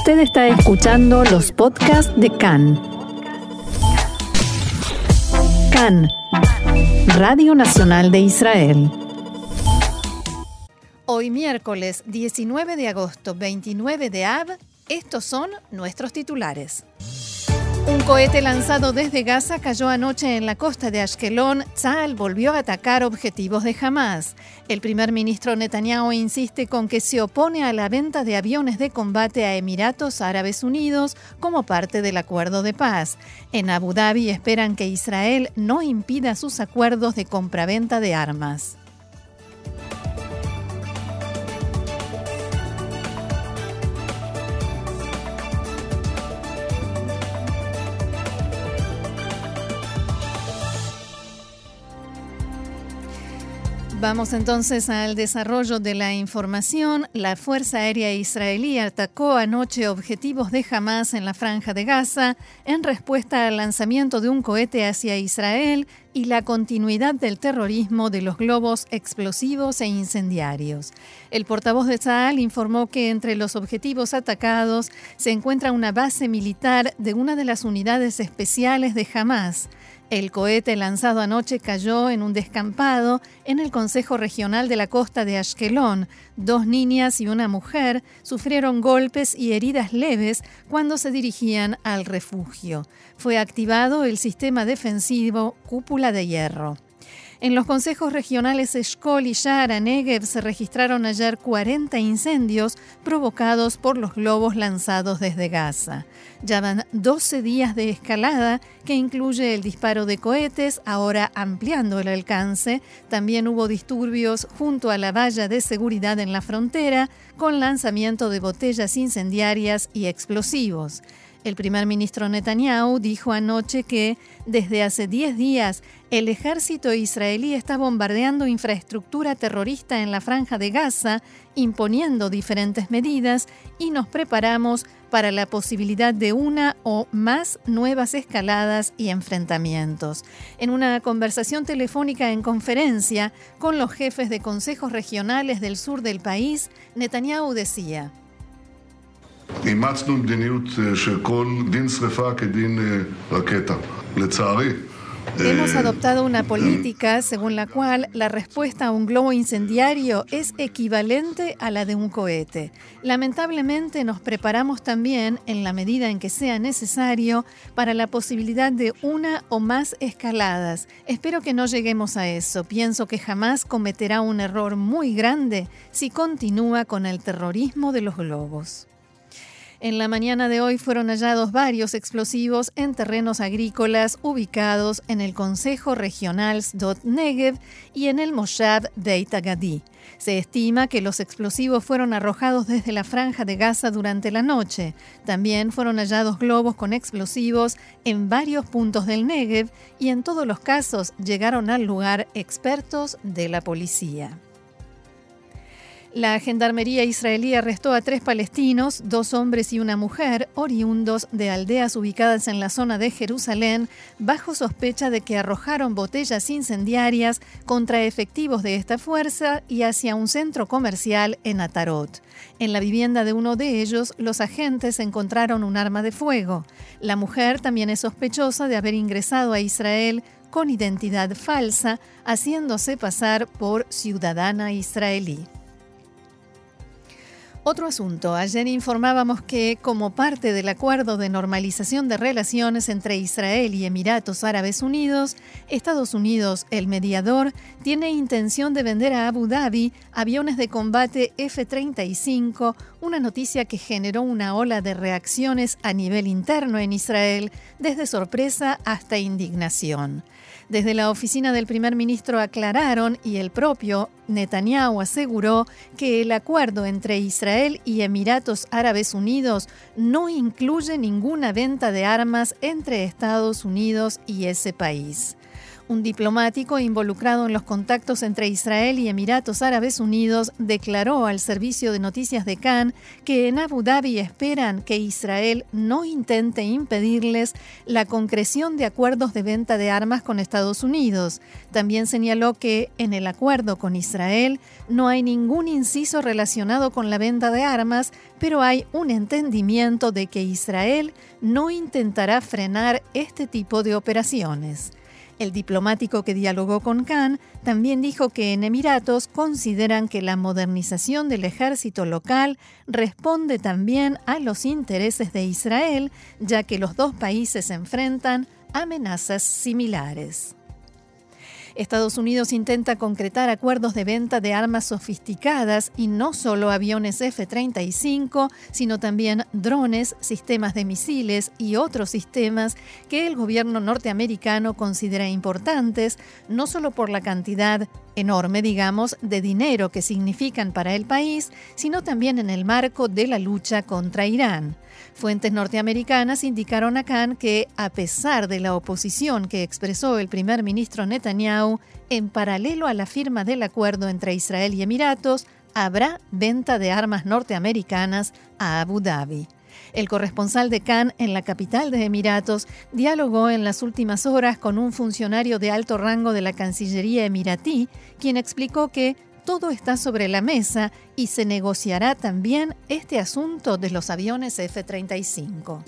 Usted está escuchando los podcasts de CAN. CAN, Radio Nacional de Israel. Hoy miércoles 19 de agosto, 29 de Av, estos son nuestros titulares. Un cohete lanzado desde Gaza cayó anoche en la costa de Ashkelon. Tzal volvió a atacar objetivos de Hamas. El primer ministro Netanyahu insiste con que se opone a la venta de aviones de combate a Emiratos Árabes Unidos como parte del acuerdo de paz. En Abu Dhabi esperan que Israel no impida sus acuerdos de compraventa de armas. Vamos entonces al desarrollo de la información. La Fuerza Aérea Israelí atacó anoche objetivos de Hamas en la franja de Gaza en respuesta al lanzamiento de un cohete hacia Israel y la continuidad del terrorismo de los globos explosivos e incendiarios. El portavoz de Tzal informó que entre los objetivos atacados se encuentra una base militar de una de las unidades especiales de Hamas. El cohete lanzado anoche cayó en un descampado en el Consejo Regional de la Costa de Ashkelon. Dos niñas y una mujer sufrieron golpes y heridas leves cuando se dirigían al refugio. Fue activado el sistema defensivo Cúpula de Hierro. En los consejos regionales Eshkol y Shara Negev se registraron ayer 40 incendios provocados por los globos lanzados desde Gaza. Ya van 12 días de escalada que incluye el disparo de cohetes, ahora ampliando el alcance. También hubo disturbios junto a la valla de seguridad en la frontera con lanzamiento de botellas incendiarias y explosivos. El primer ministro Netanyahu dijo anoche que desde hace 10 días el ejército israelí está bombardeando infraestructura terrorista en la franja de Gaza, imponiendo diferentes medidas y nos preparamos para la posibilidad de una o más nuevas escaladas y enfrentamientos. En una conversación telefónica en conferencia con los jefes de consejos regionales del sur del país, Netanyahu decía, אימצנו מדיניות שכל דין שרפה כדין רקטה. לצערי, Hemos adoptado una política según la cual la respuesta a un globo incendiario es equivalente a la de un cohete. Lamentablemente nos preparamos también, en la medida en que sea necesario, para la posibilidad de una o más escaladas. Espero que no lleguemos a eso. Pienso que jamás cometerá un error muy grande si continúa con el terrorismo de los globos. En la mañana de hoy fueron hallados varios explosivos en terrenos agrícolas ubicados en el Consejo Regional Sdot Negev y en el Moshav Beit Agadi. Se estima que los explosivos fueron arrojados desde la franja de Gaza durante la noche. También fueron hallados globos con explosivos en varios puntos del Negev y en todos los casos llegaron al lugar expertos de la policía. La gendarmería israelí arrestó a tres palestinos, dos hombres y una mujer, oriundos de aldeas ubicadas en la zona de Jerusalén, bajo sospecha de que arrojaron botellas incendiarias contra efectivos de esta fuerza y hacia un centro comercial en Atarot. En la vivienda de uno de ellos, los agentes encontraron un arma de fuego. La mujer también es sospechosa de haber ingresado a Israel con identidad falsa, haciéndose pasar por ciudadana israelí. Otro asunto. Ayer informábamos que, como parte del acuerdo de normalización de relaciones entre Israel y Emiratos Árabes Unidos, Estados Unidos, el mediador, tiene intención de vender a Abu Dhabi aviones de combate F-35, una noticia que generó una ola de reacciones a nivel interno en Israel, desde sorpresa hasta indignación. Desde la oficina del primer ministro aclararon y el propio Netanyahu aseguró que el acuerdo entre Israel y Emiratos Árabes Unidos no incluye ninguna venta de armas entre Estados Unidos y ese país. Un diplomático involucrado en los contactos entre Israel y Emiratos Árabes Unidos declaró al servicio de noticias de Cannes que en Abu Dhabi esperan que Israel no intente impedirles la concreción de acuerdos de venta de armas con Estados Unidos. También señaló que en el acuerdo con Israel no hay ningún inciso relacionado con la venta de armas, pero hay un entendimiento de que Israel no intentará frenar este tipo de operaciones. El diplomático que dialogó con Khan también dijo que en Emiratos consideran que la modernización del ejército local responde también a los intereses de Israel, ya que los dos países enfrentan amenazas similares. Estados Unidos intenta concretar acuerdos de venta de armas sofisticadas y no solo aviones F-35, sino también drones, sistemas de misiles y otros sistemas que el gobierno norteamericano considera importantes, no solo por la cantidad enorme, digamos, de dinero que significan para el país, sino también en el marco de la lucha contra Irán. Fuentes norteamericanas indicaron a que, a pesar de la oposición que expresó el primer ministro Netanyahu, en paralelo a la firma del acuerdo entre Israel y Emiratos, habrá venta de armas norteamericanas a Abu Dhabi. El corresponsal de Cannes en la capital de Emiratos dialogó en las últimas horas con un funcionario de alto rango de la Cancillería emiratí, quien explicó que todo está sobre la mesa y se negociará también este asunto de los aviones F-35.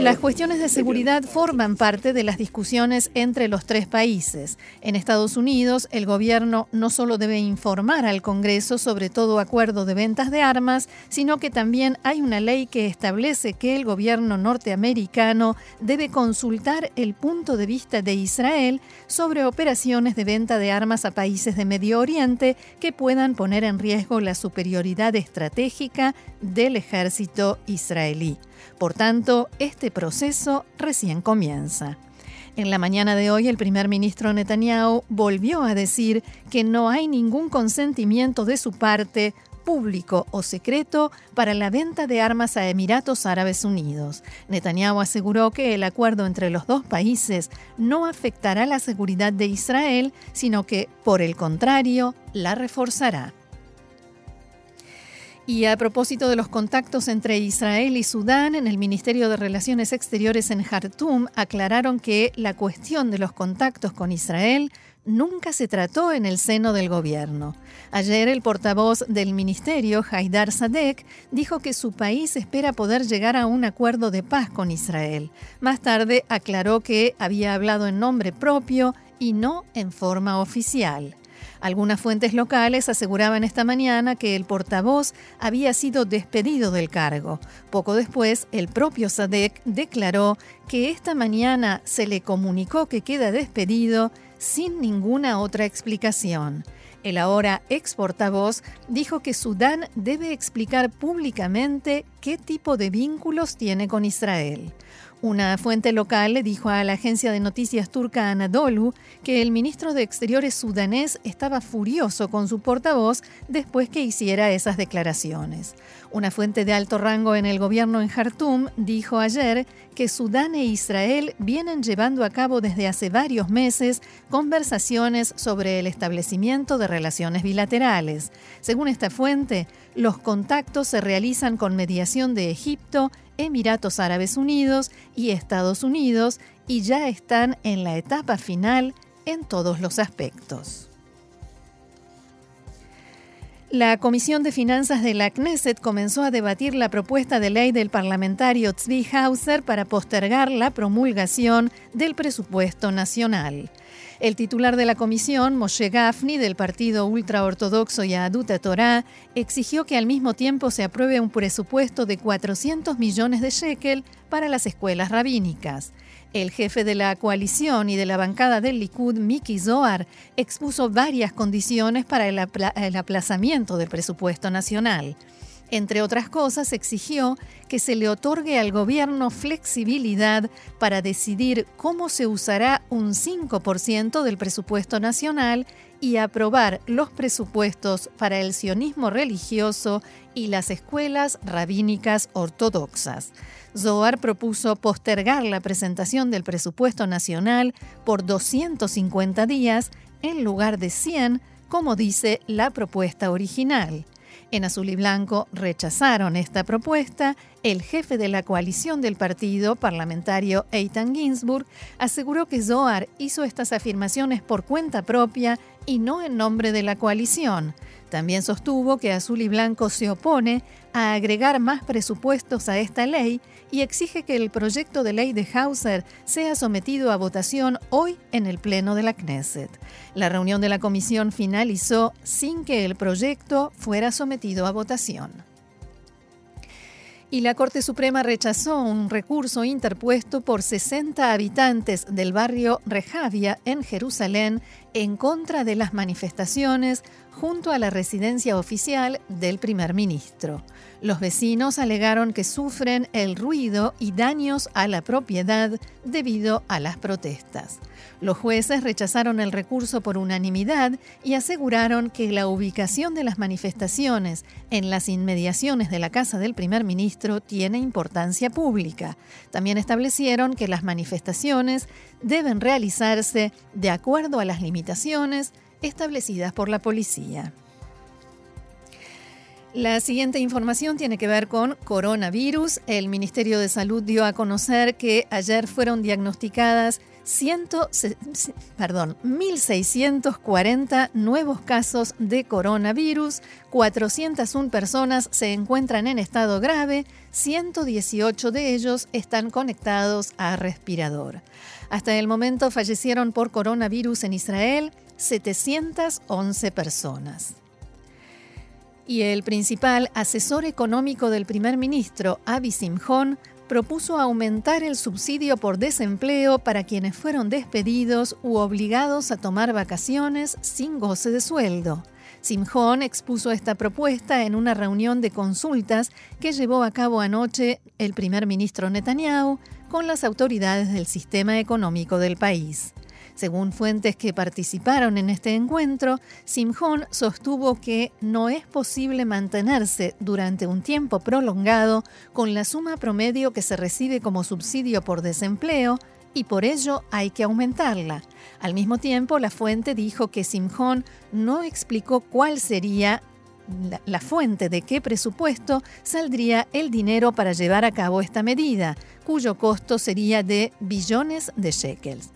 Las cuestiones de seguridad forman parte de las discusiones entre los tres países. En Estados Unidos, el gobierno no solo debe informar al Congreso sobre todo acuerdo de ventas de armas, sino que también hay una ley que establece que el gobierno norteamericano debe consultar el punto de vista de Israel sobre operaciones de venta de armas a países de Medio Oriente que puedan poner en riesgo la superioridad estratégica del ejército israelí. Por tanto, este proceso recién comienza. En la mañana de hoy, el primer ministro Netanyahu volvió a decir que no hay ningún consentimiento de su parte público o secreto para la venta de armas a Emiratos Árabes Unidos. Netanyahu aseguró que el acuerdo entre los dos países no afectará la seguridad de Israel, sino que, por el contrario, la reforzará. Y a propósito de los contactos entre Israel y Sudán, en el Ministerio de Relaciones Exteriores en Jartum aclararon que la cuestión de los contactos con Israel nunca se trató en el seno del gobierno. Ayer el portavoz del ministerio, Haidar Sadek, dijo que su país espera poder llegar a un acuerdo de paz con Israel. Más tarde aclaró que había hablado en nombre propio y no en forma oficial. Algunas fuentes locales aseguraban esta mañana que el portavoz había sido despedido del cargo. Poco después, el propio Sadek declaró que esta mañana se le comunicó que queda despedido sin ninguna otra explicación. El ahora ex portavoz dijo que Sudán debe explicar públicamente qué tipo de vínculos tiene con Israel. Una fuente local le dijo a la agencia de noticias turca Anadolu que el ministro de Exteriores sudanés estaba furioso con su portavoz después que hiciera esas declaraciones. Una fuente de alto rango en el gobierno en Jartum dijo ayer que Sudán e Israel vienen llevando a cabo desde hace varios meses conversaciones sobre el establecimiento de relaciones bilaterales. Según esta fuente, los contactos se realizan con mediación de Egipto, Emiratos Árabes Unidos y Estados Unidos y ya están en la etapa final en todos los aspectos. La Comisión de Finanzas de la Knesset comenzó a debatir la propuesta de ley del parlamentario Tzvi Hauser para postergar la promulgación del presupuesto nacional. El titular de la comisión, Moshe Gafni, del partido ultraortodoxo Yaduta Torah, exigió que al mismo tiempo se apruebe un presupuesto de 400 millones de shekel para las escuelas rabínicas. El jefe de la coalición y de la bancada del Likud, Miki Zohar, expuso varias condiciones para el, aplazamiento del presupuesto nacional. Entre otras cosas, exigió que se le otorgue al gobierno flexibilidad para decidir cómo se usará un 5% del presupuesto nacional y aprobar los presupuestos para el sionismo religioso y las escuelas rabínicas ortodoxas. Zohar propuso postergar la presentación del presupuesto nacional por 250 días en lugar de 100, como dice la propuesta original. En azul y blanco rechazaron esta propuesta. El jefe de la coalición del partido parlamentario, Eitan Ginsburg, aseguró que Zohar hizo estas afirmaciones por cuenta propia y no en nombre de la coalición. También sostuvo que Azul y Blanco se opone a agregar más presupuestos a esta ley y exige que el proyecto de ley de Hauser sea sometido a votación hoy en el Pleno de la Knesset. La reunión de la comisión finalizó sin que el proyecto fuera sometido a votación. Y la Corte Suprema rechazó un recurso interpuesto por 60 habitantes del barrio Rehavia en Jerusalén en contra de las manifestaciones junto a la residencia oficial del primer ministro. Los vecinos alegaron que sufren el ruido y daños a la propiedad debido a las protestas. Los jueces rechazaron el recurso por unanimidad y aseguraron que la ubicación de las manifestaciones en las inmediaciones de la casa del primer ministro tiene importancia pública. También establecieron que las manifestaciones deben realizarse de acuerdo a las limitaciones establecidas por la policía. La siguiente información tiene que ver con coronavirus. El Ministerio de Salud dio a conocer que ayer fueron diagnosticadas 1.640 nuevos casos de coronavirus, 401 personas se encuentran en estado grave, 118 de ellos están conectados a respirador. Hasta el momento fallecieron por coronavirus en Israel 711 personas. Y el principal asesor económico del primer ministro, Avi Simjon, propuso aumentar el subsidio por desempleo para quienes fueron despedidos u obligados a tomar vacaciones sin goce de sueldo. Simjon expuso esta propuesta en una reunión de consultas que llevó a cabo anoche el primer ministro Netanyahu con las autoridades del sistema económico del país. Según fuentes que participaron en este encuentro, Simjón sostuvo que no es posible mantenerse durante un tiempo prolongado con la suma promedio que se recibe como subsidio por desempleo y por ello hay que aumentarla. Al mismo tiempo, la fuente dijo que Simjón no explicó cuál sería la, la, fuente de qué presupuesto saldría el dinero para llevar a cabo esta medida, cuyo costo sería de billones de shekels.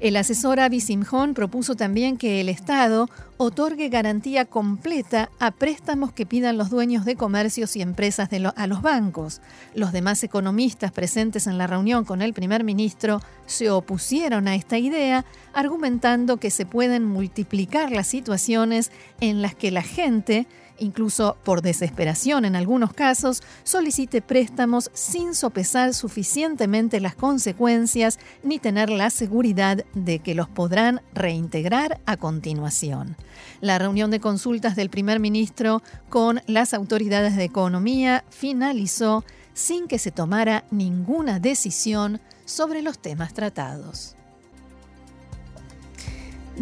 El asesor Avi Simjón propuso también que el Estado otorgue garantía completa a préstamos que pidan los dueños de comercios y empresas a los bancos. Los demás economistas presentes en la reunión con el primer ministro se opusieron a esta idea, argumentando que se pueden multiplicar las situaciones en las que la gente incluso por desesperación en algunos casos, solicite préstamos sin sopesar suficientemente las consecuencias ni tener la seguridad de que los podrán reintegrar a continuación. La reunión de consultas del primer ministro con las autoridades de economía finalizó sin que se tomara ninguna decisión sobre los temas tratados.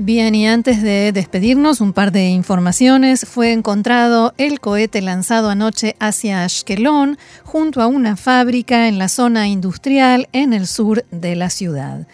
Bien, y antes de despedirnos, un par de informaciones. Fue encontrado el cohete lanzado anoche hacia Ashkelon, junto a una fábrica en la zona industrial en el sur de la ciudad.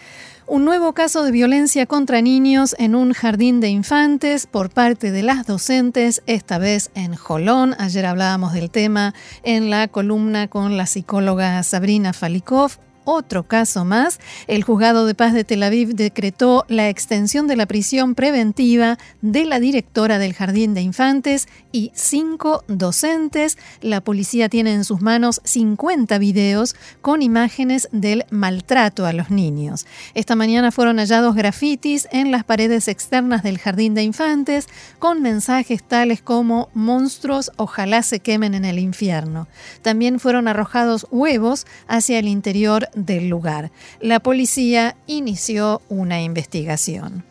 Un nuevo caso de violencia contra niños en un jardín de infantes por parte de las docentes, esta vez en Jolón. Ayer hablábamos del tema en la columna con la psicóloga Sabrina Falikov otro caso más, el juzgado de paz de Tel Aviv decretó la extensión de la prisión preventiva de la directora del jardín de infantes y cinco docentes. La policía tiene en sus manos 50 videos con imágenes del maltrato a los niños. Esta mañana fueron hallados grafitis en las paredes externas del jardín de infantes con mensajes tales como monstruos ojalá se quemen en el infierno. También fueron arrojados huevos hacia el interior del lugar. La policía inició una investigación.